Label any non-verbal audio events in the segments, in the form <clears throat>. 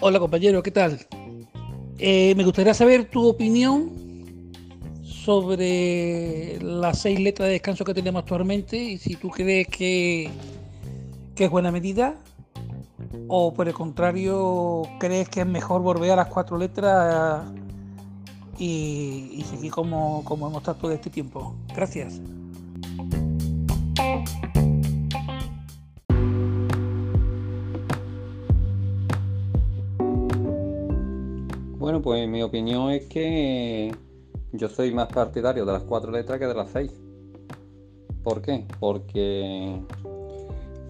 Hola compañero, ¿qué tal? Eh, me gustaría saber tu opinión sobre las seis letras de descanso que tenemos actualmente y si tú crees que, que es buena medida o por el contrario crees que es mejor volver a las cuatro letras y, y seguir como, como hemos estado todo este tiempo. Gracias. Pues mi opinión es que yo soy más partidario de las cuatro letras que de las seis. ¿Por qué? Porque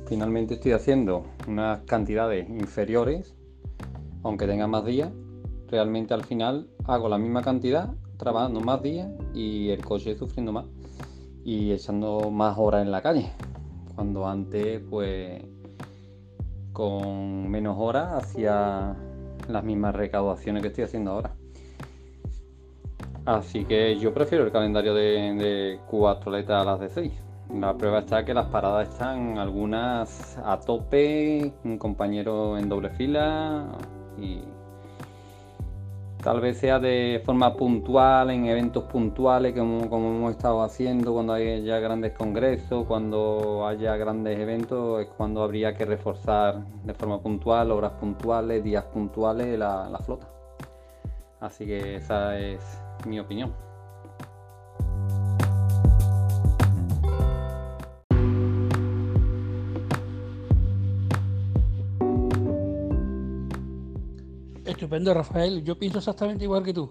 finalmente estoy haciendo unas cantidades inferiores, aunque tenga más días. Realmente al final hago la misma cantidad, trabajando más días y el coche sufriendo más y echando más horas en la calle. Cuando antes, pues, con menos horas hacía las mismas recaudaciones que estoy haciendo ahora. Así que yo prefiero el calendario de, cuatro letras a las de seis. La prueba está que las paradas están algunas a tope, un compañero en doble fila y tal vez sea de forma puntual, en eventos puntuales como, como hemos estado haciendo, cuando haya grandes congresos, cuando haya grandes eventos, es cuando habría que reforzar de forma puntual, horas puntuales, días puntuales la flota. Así que esa es mi opinión. Estupendo, Rafael. Yo pienso exactamente igual que tú.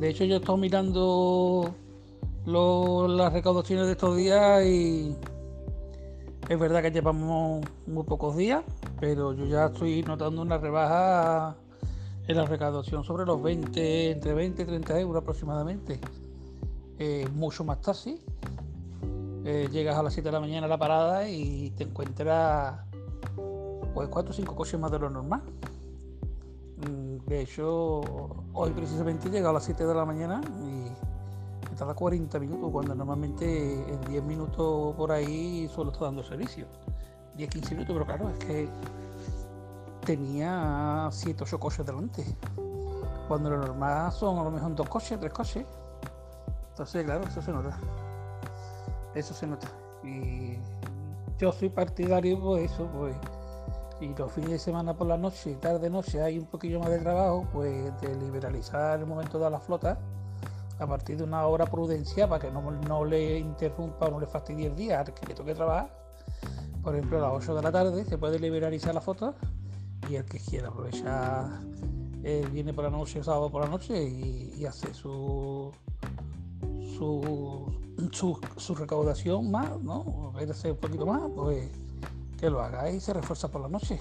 De hecho, yo estado mirando las recaudaciones de estos días y es verdad que llevamos muy pocos días, pero yo ya estoy notando una rebaja en la recaudación sobre los 20, entre 20 y 30 euros aproximadamente. Eh, mucho más taxi. Eh, llegas a las 7 de la mañana a la parada y te encuentras pues 4 o 5 coches más de lo normal. Mm, de hecho, hoy precisamente he llegado a las 7 de la mañana y tarda 40 minutos, cuando normalmente en 10 minutos por ahí solo está dando servicio. 10-15 minutos, pero claro, es que tenía 7 8 coches delante. Cuando lo normal son a lo mejor dos coches, tres coches. Entonces, claro, eso se nota. Eso se nota. Y yo soy partidario, pues eso, pues y los fines de semana por la noche, tarde noche, hay un poquillo más de trabajo, pues de liberalizar el momento de la flota a partir de una hora prudencia para que no, le interrumpa o no le fastidie el día al que le toque trabajar. Por ejemplo, a las 8 de la tarde se puede liberalizar la flota y el que quiera aprovechar eh, viene por la noche, sábado por la noche y, hace su, su, su, recaudación más, ¿no? Verse un poquito más, pues que lo haga y se refuerza por la noche.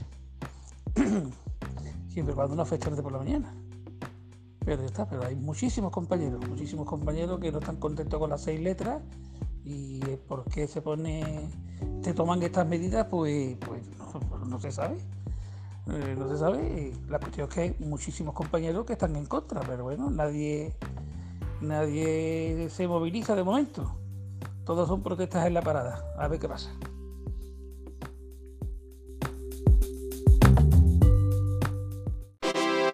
<clears throat> Siempre cuando una fecha de por la mañana. Pero ya está, pero hay muchísimos compañeros, muchísimos compañeros que no están contentos con las seis letras y por qué se pone, se toman estas medidas, pues, pues no, se sabe. Eh, no se sabe. La cuestión es que hay muchísimos compañeros que están en contra, pero bueno, nadie, nadie se moviliza de momento. Todos son protestas en la parada. A ver qué pasa.